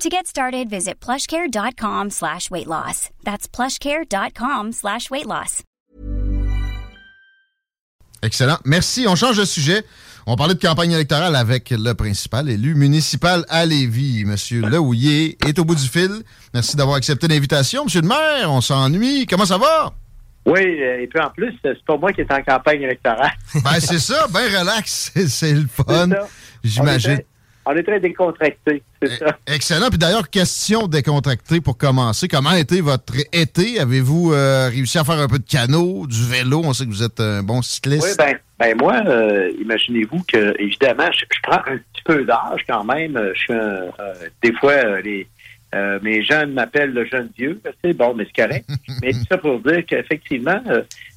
To get started, visit plushcare.com slash weight loss. That's plushcare.com slash weight loss. Excellent. Merci. On change de sujet. On parlait de campagne électorale avec le principal élu municipal à Lévis. Monsieur Lehouillier est au bout du fil. Merci d'avoir accepté l'invitation. Monsieur le maire, on s'ennuie. Comment ça va? Oui, et puis en plus, c'est pas moi qui est en campagne électorale. ben, c'est ça, ben relax, c'est le fun, j'imagine. On est très décontracté, c'est ça. Excellent. Puis d'ailleurs, question décontractée pour commencer. Comment a été votre été? Avez-vous euh, réussi à faire un peu de canot, du vélo? On sait que vous êtes un bon cycliste. Oui, ben, ben moi, euh, imaginez-vous que, évidemment, je, prends un petit peu d'âge quand même. Je suis un, des fois, les, mes jeunes m'appellent le jeune vieux. C'est bon, mais c'est correct. mais tout ça pour dire qu'effectivement,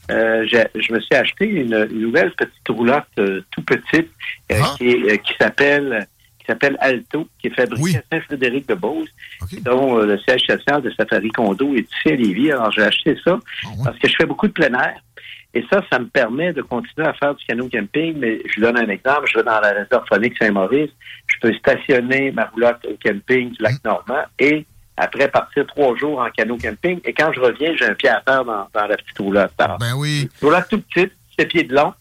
je, me suis acheté une, nouvelle petite roulotte tout petite Ah. qui s'appelle qui s'appelle Alto, qui est fabriquée à Saint-Frédéric-de-Beauce, dont euh, le siège social de Safari Condo est ici à Lévis. Alors, j'ai acheté ça parce que je fais beaucoup de plein air. Et ça, ça me permet de continuer à faire du canot camping. Mais je vous donne un exemple. Je vais dans la réserve phonique Saint-Maurice. Je peux stationner ma roulotte au camping du lac Normand et après partir trois jours en canot camping. Et quand je reviens, j'ai un pied à terre dans, dans la petite roulotte. Alors, ben oui. Une roulotte tout petite, 7 pieds de long,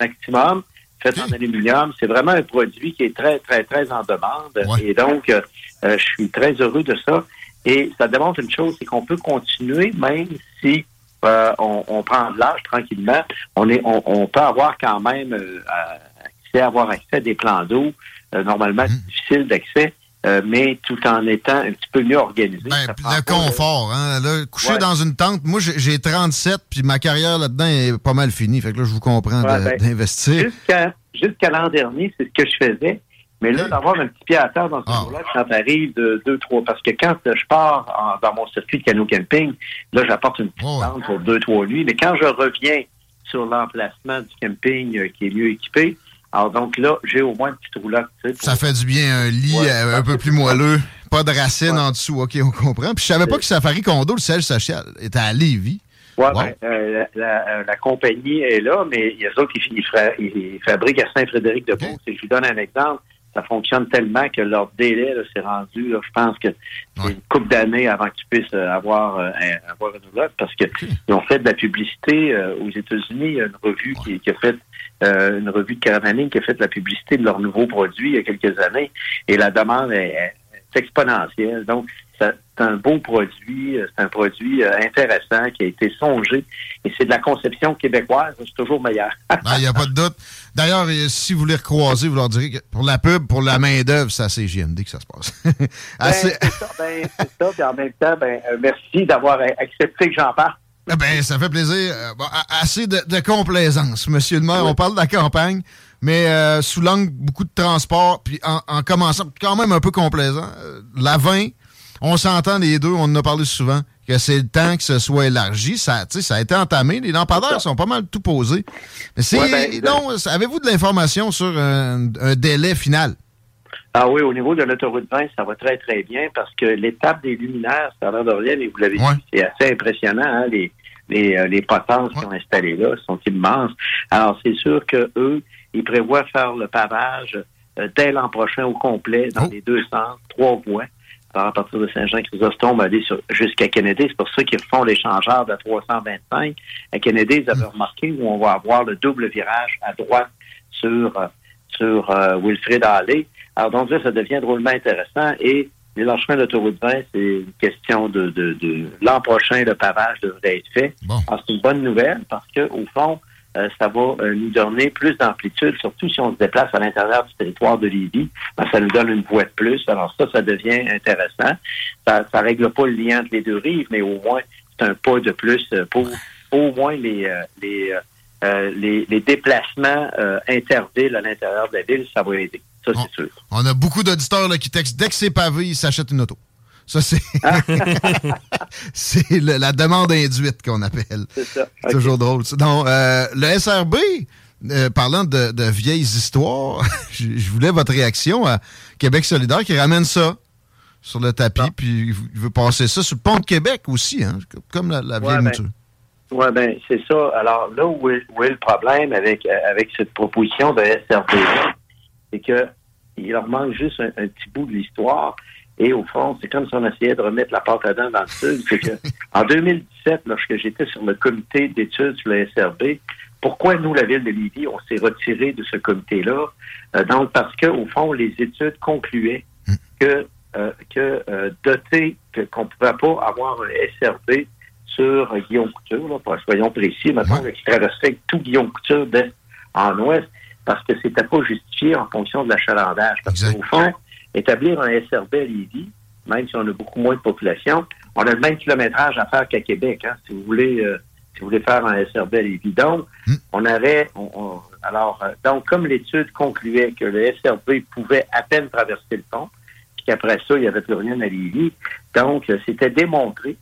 maximum, faite en aluminium. C'est vraiment un produit qui est très, très, très en demande. Et donc, euh, euh, je suis très heureux de ça. Et ça démontre une chose, c'est qu'on peut continuer, même si euh, on, on prend de l'âge tranquillement. On, est, on, on peut avoir quand même euh, accès, avoir accès à des plans d'eau. Euh, normalement, c'est difficile d'accès, euh, mais tout en étant un petit peu mieux organisé. Prend Le confort, hein. Là, coucher Ouais. dans une tente, moi j'ai j'ai 37, puis ma carrière là-dedans est pas mal finie. Fait que là, je vous comprends ben, d'investir. Jusqu'à l'an dernier, c'est ce que je faisais. Mais là, d'avoir un petit pied à terre dans ce jour-là, quand t'arrives de deux, trois, parce que quand je pars en- dans mon circuit de canot camping, là, j'apporte une petite tente pour deux, trois nuits. Mais quand je reviens sur l'emplacement du camping euh, qui est mieux équipé, alors donc là, j'ai au moins une petite roulotte. tu sais, pour- Ça fait du bien, un lit euh, un peu plus moelleux, pas de racines en dessous. OK, on comprend. Puis je savais pas que Safari Condo, le siège social, était à Lévis. Ouais, Wow. ben, euh, la, la- la compagnie est là, mais il y a autres qui ils, fabriquent à Saint-Frédéric-de-Beauce. Et je vous donne un exemple. Ça fonctionne tellement que leur délai s'est rendu, là, je pense que c'est une couple d'années avant qu'ils puissent euh, avoir, euh, un- avoir une roulotte parce qu'ils ont fait de la publicité euh, aux États-Unis. Il y a une revue qui, qui a fait euh, une revue de caravaning qui a fait de la publicité de leurs nouveaux produits il y a quelques années et la demande est, est exponentielle. Donc, c'est un beau produit, euh, c'est un produit euh, intéressant qui a été songé et c'est de la conception québécoise, c'est toujours meilleur. Il n'y a pas de doute. D'ailleurs, euh, si vous les recroisez, vous leur direz que pour la pub, pour la main-d'œuvre, c'est à CGMD que ça se passe. Ben, Assez- c'est ça, ben, c'est ça. Puis en même temps, ben, merci d'avoir accepté que j'en parle. Eh ben, ça fait plaisir. Bon, assez de, de complaisance, monsieur le maire. On parle de la campagne, mais euh, sous l'angle beaucoup de transport, puis en, en commençant, quand même un peu complaisant. euh, la 20, on s'entend les deux, on en a parlé souvent, que c'est le temps que ce soit élargi. Ça, ça a été entamé. Les lampadaires sont pas mal tout posés. Mais c'est. Ouais, ben, non, avez-vous de l'information sur un, un délai final? Ah oui, au niveau de l'autoroute 20, ça va très, très bien parce que l'étape des luminaires, ça a l'air de rien, mais vous l'avez vu, c'est assez impressionnant, hein, les, les, euh, les potences qui ont installées là sont immenses. Alors, c'est sûr que eux, ils prévoient faire le pavage euh, dès l'an prochain au complet dans les deux sens, trois voies. Alors, à partir de Saint-Jean-Chrysostome, aller sur- jusqu'à Kennedy. C'est pour ça qu'ils font l'échangeur de 325. À Kennedy, ils avaient remarqué où on va avoir le double virage à droite sur, euh, sur euh, Wilfrid Alley. Alors, donc là, ça devient drôlement intéressant. Et l'élargissement de l'autoroute 20, c'est une question de, de, l'an prochain, le pavage devrait être fait. c'est une bonne nouvelle parce que au fond, euh, ça va euh, nous donner plus d'amplitude, surtout si on se déplace à l'intérieur du territoire de Lévis. Ben, ça nous donne une voie de plus. Alors ça, ça devient intéressant. Ça ne règle pas le lien entre les deux rives, mais au moins, c'est un pas de plus pour au moins les, les, les, déplacements intervilles à l'intérieur de la ville. Ça va aider. Ça, c'est sûr. On a beaucoup d'auditeurs qui textent dès que c'est pavé, ils s'achètent une auto. Ça, c'est. c'est la demande induite qu'on appelle. C'est ça. Toujours drôle. Donc, euh, le SRB, euh, parlant de, vieilles histoires, je voulais votre réaction à Québec solidaire qui ramène ça sur le tapis, puis il veut passer ça sur le pont de Québec aussi, hein, comme la, vieille ouais, mouture. Oui, ben c'est ça. Alors là où est, le problème avec, avec cette proposition de SRB, c'est que il leur manque juste un, petit bout de l'histoire. Et au fond, c'est comme si on essayait de remettre la pâte à dents dans le sud. C'est que, en 2017, lorsque j'étais sur le comité d'études sur le SRB, pourquoi nous, la ville de Lévis, on s'est retiré de ce comité-là? Euh, donc, parce que, au fond, les études concluaient que, euh, que euh, doté, qu'on ne pouvait pas avoir un SRB sur Guillaume Couture, là, soyons précis, maintenant, qui traverserait tout Guillaume Couture d'est en ouest, parce que c'était pas justifié en fonction de l'achalandage. Parce qu'au fond, établir un SRB à Lévis, même si on a beaucoup moins de population, on a le même kilométrage à faire qu'à Québec. Hein, si vous voulez, euh, si vous voulez faire un SRB à Lévis. Donc, hmm. on avait, alors, euh, donc comme l'étude concluait que le SRB pouvait à peine traverser le pont, puis qu'après ça, il n'y avait plus rien à Lévis, donc euh, c'était démontré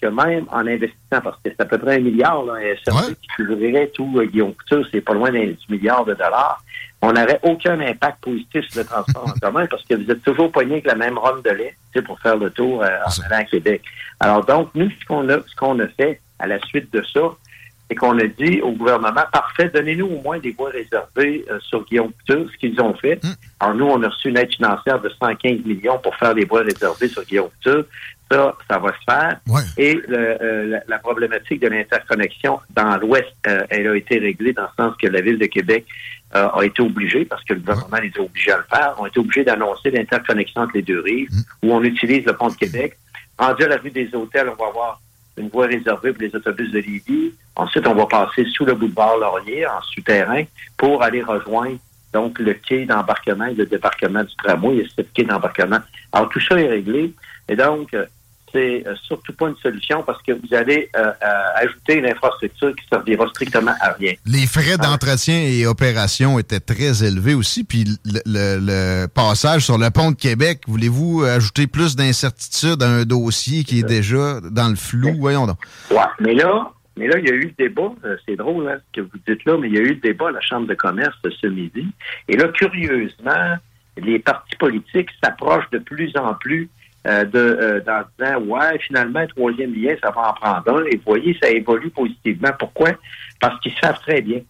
que même en investissant, parce que c'est à peu près un milliard, là, un qui couvrirait tout Guillaume Couture, c'est pas loin d'un milliard de dollars, on n'aurait aucun impact positif sur le transport en commun parce que vous êtes toujours poigné avec la même ronde de lait pour faire le tour euh, en allant à Québec. Alors donc, nous, ce qu'on a, ce qu'on a fait à la suite de ça, c'est qu'on a dit au gouvernement, parfait, donnez-nous au moins des voies réservées euh, sur Guillaume Couture, ce qu'ils ont fait. Hmm. Alors nous, on a reçu une aide financière de 115 millions pour faire des voies réservées sur Guillaume Couture ça, ça va se faire. Et euh, la, problématique de l'interconnexion dans l'Ouest, euh, elle a été réglée dans le sens que la Ville de Québec euh, a été obligée, parce que le gouvernement les a obligés à le faire, ont été obligés d'annoncer l'interconnexion entre les deux rives, mm. où on utilise le pont de Québec. Rendu à la rue des Hôtels, on va avoir une voie réservée pour les autobus de Lévis. Ensuite, on va passer sous le boulevard Laurier, en souterrain, pour aller rejoindre donc le quai d'embarquement et le débarquement du tramway. Il y a sept quais d'embarquement. Alors, tout ça est réglé. Et donc, c'est euh, surtout pas une solution parce que vous allez euh, euh, ajouter une infrastructure qui servira strictement à rien. Les frais d'entretien et opération étaient très élevés aussi, puis le, passage sur le pont de Québec, voulez-vous ajouter plus d'incertitude à un dossier qui est déjà dans le flou? Voyons donc. Oui, mais là, mais là, il y a eu le débat, c'est drôle hein, ce que vous dites là, mais il y a eu le débat à la Chambre de commerce ce midi. Et là, curieusement, les partis politiques s'approchent de plus en plus euh, de, euh, en disant Ouais, finalement, troisième lien, ça va en prendre un. Et vous voyez, ça évolue positivement. Pourquoi? Parce qu'ils savent très bien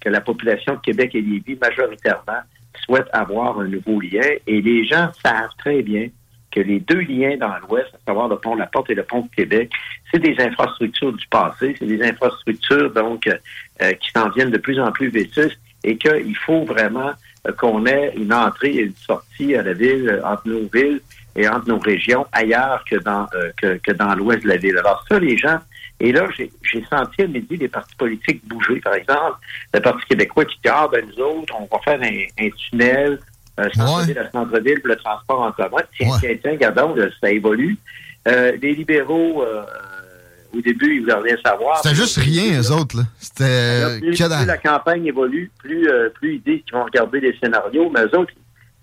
que la population de Québec et Lévis, majoritairement, souhaite avoir un nouveau lien. Et les gens savent très bien que les deux liens dans l'Ouest, à savoir le pont de la Porte et le pont de Québec, c'est des infrastructures du passé, c'est des infrastructures donc euh, qui s'en viennent de plus en plus vétustes et qu'il faut vraiment qu'on ait une entrée et une sortie à la ville, entre nos villes, et entre nos régions ailleurs que dans euh, que, que, dans l'ouest de la ville. Alors ça, les gens, et là, j'ai senti à midi les partis politiques bouger. Par exemple, le Parti québécois qui dit, ah, ben nous autres, on va faire un, un tunnel euh, centre-ville à centre-ville pour le transport en commun. Tiens, tiens, tiens, regardons, ça évolue. Euh, les libéraux, euh, au début, ils voulaient rien savoir. C'était juste rien, eux autres. Là. C'était... Plus, plus, la campagne évolue, plus, plus ils disent qu'ils vont regarder les scénarios, mais eux autres,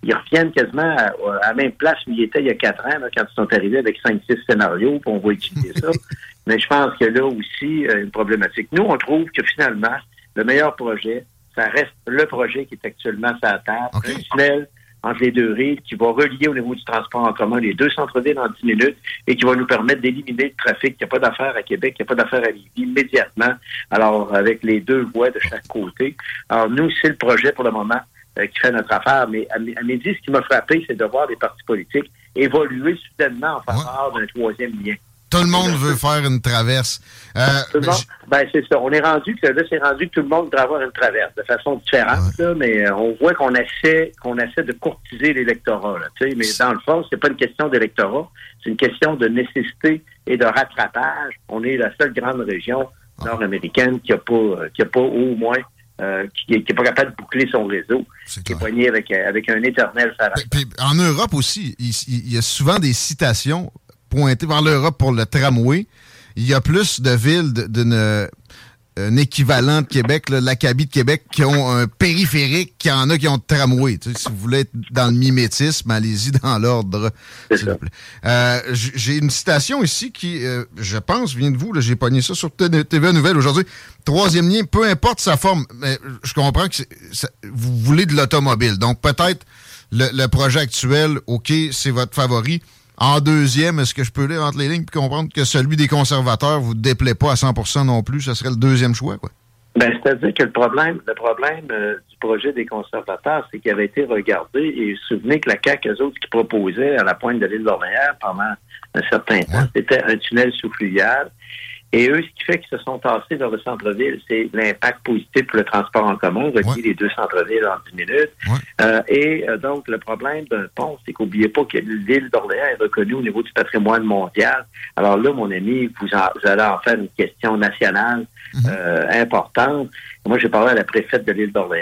ils reviennent quasiment à, la même place où ils étaient il y a quatre ans, quand ils sont arrivés avec cinq, six scénarios, puis on va utiliser ça. Mais je pense que là aussi, euh, une problématique. Nous, on trouve que finalement, le meilleur projet, ça reste le projet qui est actuellement sur la table, un tunnel entre les deux rives qui va relier au niveau du transport en commun les deux centres-villes en dix minutes et qui va nous permettre d'éliminer le trafic. Il n'y a pas d'affaires à Québec, il n'y a pas d'affaires à Lévis immédiatement. Alors, avec les deux voies de chaque côté. Alors, nous, c'est le projet pour le moment qui fait notre affaire. Mais à, midi, ce qui m'a frappé, c'est de voir des partis politiques évoluer soudainement en faveur d'un troisième lien. Tout le monde veut faire une traverse. Euh, ben, c'est ça. On est rendu que là, c'est rendu que tout le monde veut avoir une traverse de façon différente, mais euh, on voit qu'on essaie qu'on essaie de courtiser l'électorat. Mais dans le fond, c'est pas une question d'électorat, c'est une question de nécessité et de rattrapage. On est la seule grande région ah. nord-américaine qui a pas qui a pas au moins euh, qui n'est pas capable de boucler son réseau, qui est poigné avec, avec un éternel en Europe aussi, il, y a souvent des citations pointé vers l'Europe pour le tramway, il y a plus de villes d'une un équivalent de Québec, l'Acabie de Québec, qui ont un périphérique, qu'il y en a qui ont le tramway. si vous voulez être dans le mimétisme, allez-y dans l'ordre, s'il vous plaît. Euh, j'ai une citation ici qui, euh, je pense, vient de vous. J'ai pogné ça sur TVA Nouvelle aujourd'hui. Troisième lien, peu importe sa forme, mais je comprends que vous voulez de l'automobile. Donc peut-être le, le projet actuel, OK, c'est votre favori. En deuxième, est-ce que je peux lire entre les lignes et comprendre que celui des conservateurs vous déplaît pas à 100% non plus? Ce serait le deuxième choix, quoi? Ben, c'est-à-dire que le problème, le problème euh, du projet des conservateurs, c'est qu'il avait été regardé et vous souvenez que la CAQ, eux autres qui proposaient à la pointe de l'île d'Orléans pendant un certain temps, c'était un tunnel sous fluvial et eux, ce qui fait qu'ils se sont tassés vers le centre-ville, c'est l'impact positif pour le transport en commun, relier les deux centres-villes en 10 minutes. Euh, et euh, donc, le problème d'un pont, c'est qu'oubliez pas que l'île d'Orléans est reconnue au niveau du patrimoine mondial. Alors là, mon ami, vous, allez en faire une question nationale mhm. euh, importante. Moi, j'ai parlé à la préfète de l'île d'Orléans.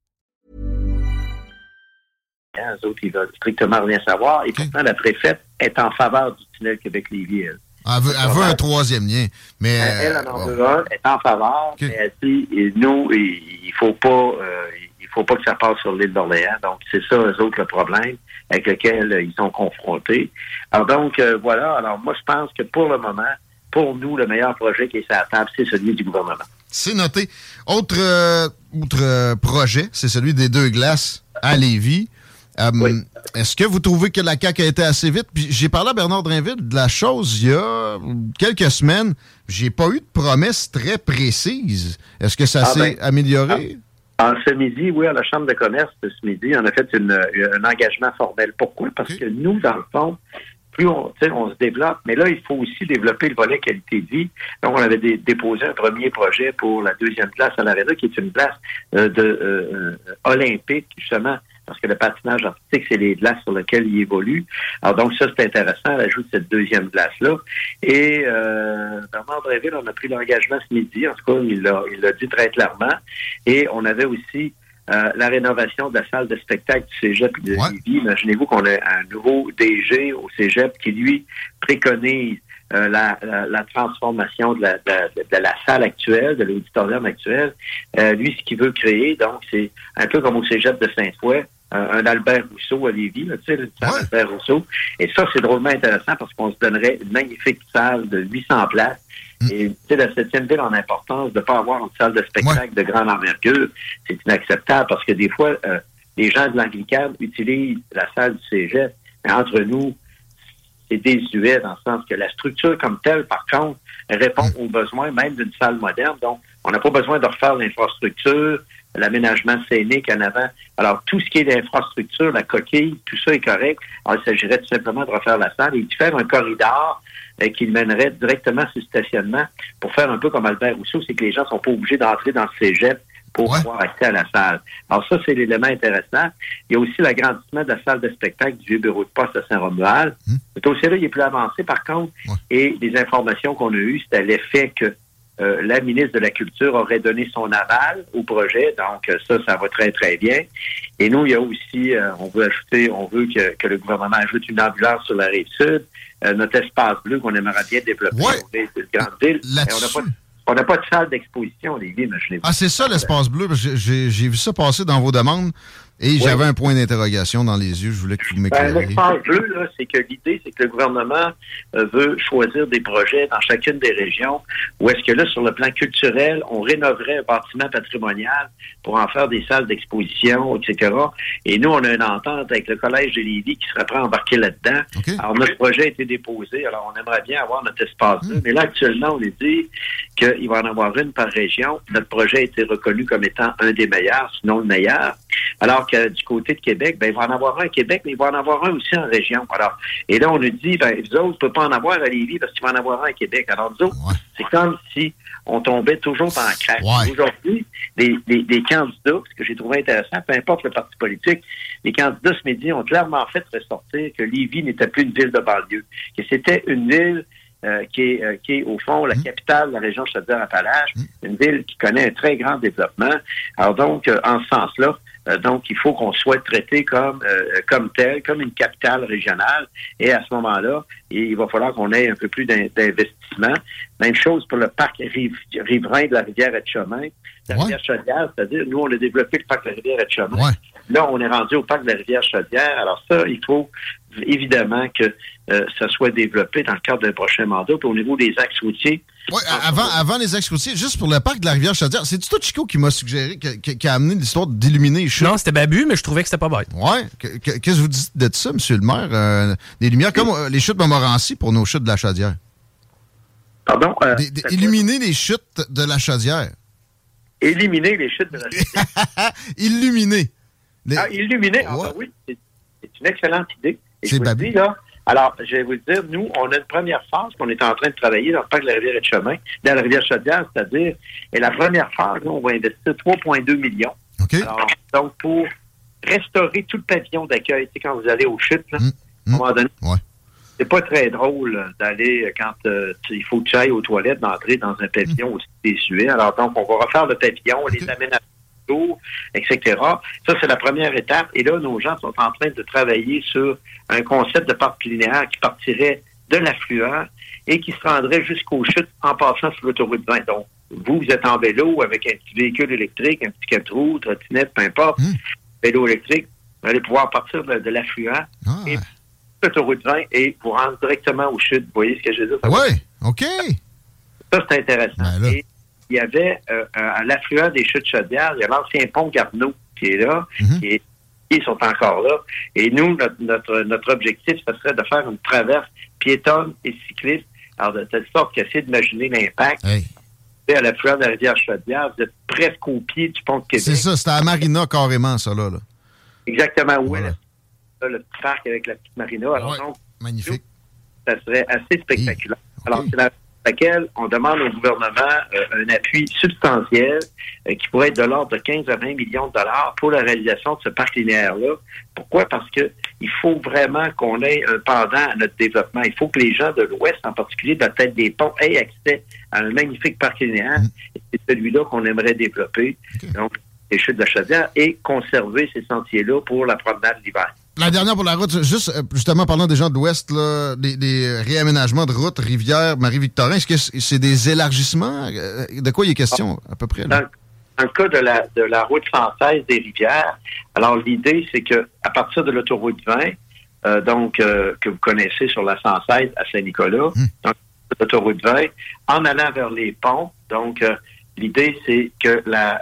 Les autres, ils veulent strictement rien savoir. Et pourtant, la préfète est en faveur du tunnel Québec-Lévis. Elle. Elle veut, elle veut un troisième lien. Mais, elle, elle en veut un, elle est en faveur, mais elle dit, et nous, il ne faut pas... Euh, il faut pas que ça passe sur l'île d'Orléans. Donc, c'est ça, eux autres, le problème avec lequel euh, ils sont confrontés. Alors, donc, euh, voilà. Alors, moi, je pense que pour le moment, pour nous, le meilleur projet qui est sur la table, c'est celui du gouvernement. C'est noté. Autre, autre projet, c'est celui des deux glaces à Lévis. Euh, est-ce que vous trouvez que la CAQ a été assez vite? j'ai parlé à Bernard Drinville de la chose il y a quelques semaines. J'ai pas eu de promesse très précise. Est-ce que ça ah, s'est ben, amélioré? Ah, ce midi, oui, à la Chambre de commerce de ce midi, on a fait un engagement formel. Pourquoi? Parce que nous, dans le fond, plus on, on se développe, mais là, il faut aussi développer le volet qualité de vie. Donc, on avait déposé un premier projet pour la deuxième place à l'Arena, qui est une place euh, de euh, olympique, justement, parce que le patinage artistique, c'est les glaces sur lesquelles il évolue. Alors donc ça, c'est intéressant, l'ajout de cette deuxième glace-là. Et euh, Bernard Dreville, on a pris l'engagement ce midi, en tout cas, il l'a il dit très clairement. Et on avait aussi euh, la rénovation de la salle de spectacle du Cégep de Lévis. Imaginez-vous qu'on a un nouveau DG au Cégep qui, lui, préconise euh, la, la, transformation de la, de, la, salle actuelle, de l'auditorium actuel. Euh, lui, ce qu'il veut créer, donc, c'est un peu comme au Cégep de Saint-Foy, un Albert Rousseau à Lévis, tu sais, le Albert Rousseau. Et ça, c'est drôlement intéressant parce qu'on se donnerait une magnifique salle de 800 places. Mm. Et tu sais, la septième ville en importance de ne pas avoir une salle de spectacle de grande envergure, c'est inacceptable parce que des fois, euh, les gens de l'Anglican utilisent la salle du cégep. Mais entre nous, c'est désuet dans le sens que la structure comme telle, par contre, répond mm. aux besoins même d'une salle moderne. Donc, on n'a pas besoin de refaire l'infrastructure, l'aménagement scénique en avant. Alors, tout ce qui est d'infrastructure, la coquille, tout ça est correct. Alors, il s'agirait tout simplement de refaire la salle et de faire un corridor euh, qui mènerait directement sur le stationnement pour faire un peu comme Albert Rousseau, c'est que les gens sont pas obligés d'entrer dans le cégep pour avoir accès à la salle. Alors ça, c'est l'élément intéressant. Il y a aussi l'agrandissement de la salle de spectacle du vieux bureau de poste à Saint-Romuald. Mmh. Ce dossier-là, il est plus avancé, par contre, et les informations qu'on a eues, c'était l'effet que euh, la ministre de la Culture aurait donné son aval au projet. Donc, euh, ça, ça va très, très bien. Et nous, il y a aussi, euh, on veut ajouter, on veut que, le gouvernement ajoute une ambulance sur la rive sud, notre espace bleu qu'on aimerait bien développer. Ouais. une grande ville. On n'a pas, de salle d'exposition, les villes, Ah, c'est ça l'espace bleu. J'ai vu ça passer dans vos demandes. Et j'avais un point d'interrogation dans les yeux. Je voulais que vous m'éclairiez. Ben, L'espace bleu, c'est que l'idée, c'est que le gouvernement euh, veut choisir des projets dans chacune des régions où est-ce que là, sur le plan culturel, on rénoverait un bâtiment patrimonial pour en faire des salles d'exposition, etc. Et nous, on a une entente avec le Collège de Lévis qui serait prêt à embarquer là-dedans. Alors, notre projet a été déposé. Alors, on aimerait bien avoir notre espace bleu. Hmm. Mais là, actuellement, on est dit qu'il va en avoir une par région. Notre projet a été reconnu comme étant un des meilleurs, sinon le meilleur. Alors du côté de Québec, ben, il va en avoir un à Québec, mais il va en avoir un aussi en région. Alors, et là, on nous dit, ben, vous autres, ne peut pas en avoir à Lévis parce qu'il va en avoir un à Québec. Alors, nous autres, c'est comme si on tombait toujours dans la craque. Aujourd'hui, les, les, candidats, ce que j'ai trouvé intéressant, peu importe le parti politique, les candidats ce midi ont clairement fait ressortir que Lévis n'était plus une ville de banlieue, que c'était une ville euh, qui, est, euh, qui est au fond la mmh. capitale de la région Chaudière-Appalaches, mmh. une ville qui connaît un très grand développement. Alors donc, euh, en ce sens-là, donc, il faut qu'on soit traité comme euh, comme tel, comme une capitale régionale. Et à ce moment-là, il va falloir qu'on ait un peu plus d'investissement. Même chose pour le parc riverain de la rivière Etchemin. La rivière Chaudière, c'est-à-dire, nous, on a développé le parc de la rivière Etchemin. Là, on est rendu au parc de la rivière Chaudière. Alors ça, il faut évidemment que euh, ça soit développé dans le cadre d'un prochain mandat. Puis au niveau des axes routiers, oui, avant, avant les axes routiers, juste pour le parc de la rivière Chaudière, c'est toi, Chico, qui m'a suggéré, qui, a amené l'histoire d'illuminer les chutes? Non, c'était Babu, mais je trouvais que c'était pas bête. Ouais. Qu'est-ce que vous dites de ça, monsieur le maire? Euh, des lumières comme euh, les chutes Montmorency pour nos chutes de la Chaudière. Pardon? Euh, illuminer les chutes de la Chaudière. Éliminer les chutes de la Chaudière. illuminer. Ah, illuminer? Ah, ben oui, c'est une excellente idée. C'est Babu. là, alors, je vais vous dire, nous, on a une première phase qu'on est en train de travailler dans le parc de la rivière et chemin, dans la rivière Chaudière, c'est-à-dire, et la première phase, nous, on va investir 3,2 millions. Alors, donc, pour restaurer tout le pavillon d'accueil, tu sais, quand vous allez au chute, là, mmh, à un moment donné, mmh. c'est pas très drôle d'aller, quand euh, il faut que tu ailles aux toilettes, d'entrer dans un pavillon mmh. aussi désuet. Alors, donc, on va refaire le pavillon, les aménagements etc. Ça, c'est la première étape. Et là, nos gens sont en train de travailler sur un concept de parc linéaire qui partirait de l'affluent et qui se rendrait jusqu'aux chutes en passant sur l'autoroute 20. Donc, vous, vous êtes en vélo avec un petit véhicule électrique, un petit 4 roues, trottinette, peu importe, hmm. vélo électrique, vous allez pouvoir partir de, l'affluent ah. et l'autoroute 20 et vous rendre directement aux chutes. Vous voyez ce que je veux dire? Oui, OK. Ça, c'est intéressant. Ben il y avait euh, à l'affluent des chutes chaudières, il y a l'ancien pont Garneau qui est là, mhm. qui est ils sont encore là. Et nous, notre, notre, objectif, ce serait de faire une traverse piétonne et cycliste, alors de telle sorte qu'essayer d'imaginer l'impact. À l'affluent de la rivière Chaudière, vous êtes presque au pied du pont de Québec. C'est ça, c'était à Marina carrément, ça, là. Exactement, oui. le petit parc avec la petite Marina. Alors, magnifique. ça serait assez spectaculaire. Alors, c'est la laquelle on demande au gouvernement euh, un appui substantiel euh, qui pourrait être de l'ordre de 15 à 20 millions de dollars pour la réalisation de ce parc linéaire-là. Pourquoi? Parce que il faut vraiment qu'on ait un pendant à notre développement. Il faut que les gens de l'Ouest, en particulier de la tête des ponts, aient accès à un magnifique parc linéaire. Mmh. C'est celui-là qu'on aimerait développer. Donc, les chutes de Chaudière et conserver ces sentiers-là pour la promenade l'hiver. La dernière pour la route, juste euh, justement parlant des gens de l'Ouest, des, réaménagements de routes, rivière, Marie-Victorin, est-ce que c'est des élargissements? Euh, de quoi il est question à peu près? Dans, le cas de la, de la route française des rivières, alors l'idée, c'est que à partir de l'autoroute 20, euh, donc que vous connaissez sur la 116 à Saint-Nicolas, hum. donc l'autoroute 20, en allant vers les ponts, donc l'idée, c'est que la,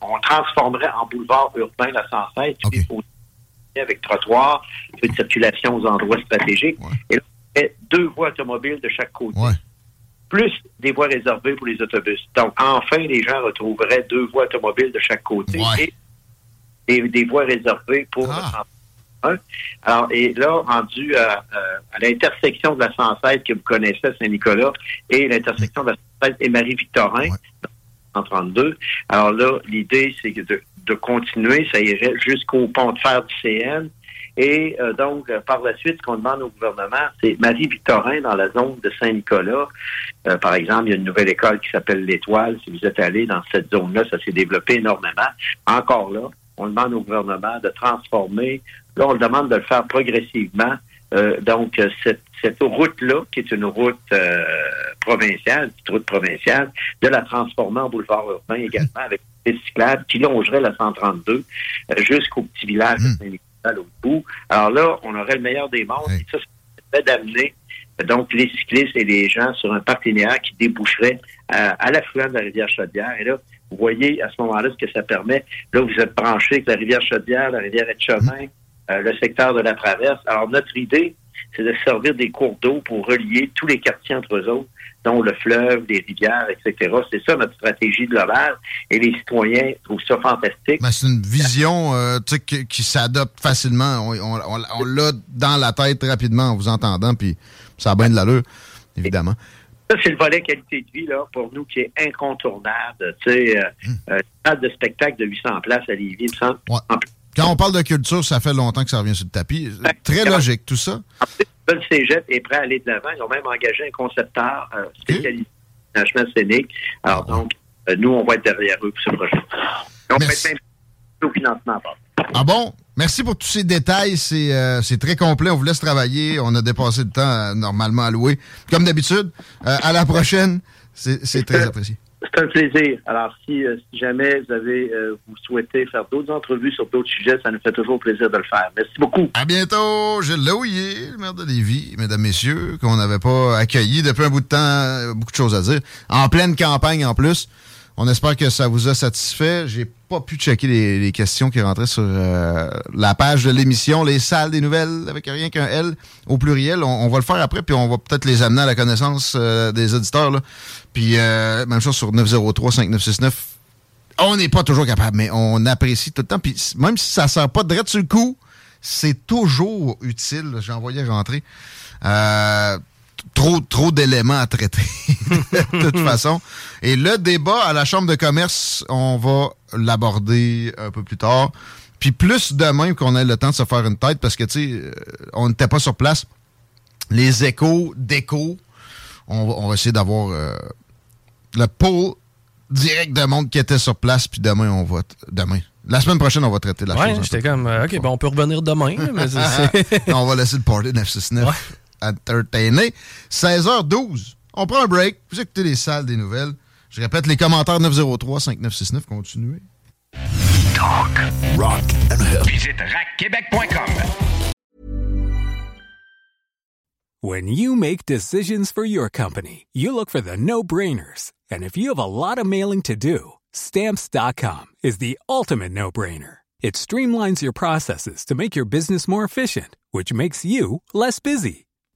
on transformerait en boulevard urbain la 116, avec trottoir, peu de circulation aux endroits stratégiques. Et là, on deux voies automobiles de chaque côté. Plus des voies réservées pour les autobus. Donc, enfin, les gens retrouveraient deux voies automobiles de chaque côté et, des voies réservées pour ah. Alors, et là, rendu à, l'intersection de la 116 que vous connaissez Saint-Nicolas et l'intersection de la 116 et Marie-Victorin, 132. Alors là, l'idée, c'est de, continuer, ça irait jusqu'au pont de fer du CN. Et euh, donc, euh, par la suite, ce qu'on demande au gouvernement, c'est Marie-Victorin, dans la zone de Saint-Nicolas. Euh, par exemple, il y a une nouvelle école qui s'appelle l'Étoile. Si vous êtes allé dans cette zone-là, ça s'est développé énormément. Encore là, on demande au gouvernement de transformer. Là, on demande de le faire progressivement. donc, cette route-là, qui est une route provinciale, une route provinciale, de la transformer en boulevard urbain également avec des cyclables qui longerait la 132 jusqu'au petit village de Saint-Nicolas à l'autre bout. Alors là, on aurait le meilleur des mondes. Et ça, c'est d'amener donc les cyclistes et les gens sur un parc linéaire qui déboucherait à, à l'affluent de la rivière Chaudière. Et là, vous voyez à ce moment-là ce que ça permet. Là, vous êtes branché avec la rivière Chaudière, la rivière Etchemin, euh, le secteur de la traverse. Alors, notre idée, c'est de servir des cours d'eau pour relier tous les quartiers entre eux autres, dont le fleuve, les rivières, etc. C'est ça notre stratégie globale et les citoyens trouvent ça fantastique. c'est une vision euh, qui, qui s'adopte facilement. On, l'a dans la tête rapidement en vous entendant, puis ça a bien de l'allure, évidemment. Ça, c'est le volet qualité de vie là, pour nous qui est incontournable. Tu sais, euh, hum. euh, de spectacle de 800 places à Lévis, il me semble. Quand on parle de culture, ça fait longtemps que ça revient sur le tapis. Très logique, tout ça. Le cégep est prêt à aller de l'avant. Ils ont même engagé un concepteur euh, spécialisé en management scénique. Alors, ah donc, euh, nous, on va être derrière eux pour ce projet. on va être même au financement. Ah bon? Merci pour tous ces détails. Euh, c'est très complet. On vous laisse travailler. On a dépassé le temps normalement alloué. Comme d'habitude, à la prochaine. C'est très apprécié. C'est un plaisir. Alors, si, euh, jamais vous avez, euh, vous souhaitez faire d'autres entrevues sur d'autres sujets, ça nous fait toujours plaisir de le faire. Merci beaucoup. À bientôt. Gilles Laouillet, le maire de Lévis, mesdames, messieurs, qu'on n'avait pas accueilli depuis un bout de temps. Beaucoup de choses à dire. En pleine campagne, en plus. On espère que ça vous a satisfait. J'ai pas pu checker les, questions qui rentraient sur euh, la page de l'émission, les salles des nouvelles, avec rien qu'un L au pluriel. On, va le faire après, puis on va peut-être les amener à la connaissance euh, des auditeurs. Puis euh, même chose sur 903-5969. On n'est pas toujours capable, mais on apprécie tout le temps. Puis même si ça sert pas de sur le coup, c'est toujours utile. J'ai envoyé rentrer. Euh, trop, trop d'éléments à traiter, de toute façon. Et le débat à la Chambre de commerce, on va l'aborder un peu plus tard. Puis plus demain qu'on ait le temps de se faire une tête, parce que, tu sais, euh, on n'était pas sur place. Les échos d'échos, on, va essayer d'avoir euh, le pôle direct de monde qui était sur place, puis demain, on va... Demain. La semaine prochaine, on va traiter la ouais, j'étais comme, euh, OK, ben on peut revenir demain. mais on va laisser le party 969 entertainer. 16h12. On prend un break. Vous écoutez les salles des nouvelles. Je répète les commentaires 903-5969. Continuez. Talk, rock and hip. Visite rackquebec.com. When you make decisions for your company, you look for the no-brainers. And if you have a lot of mailing to do, stamps.com is the ultimate no-brainer. It streamlines your processes to make your business more efficient, which makes you less busy.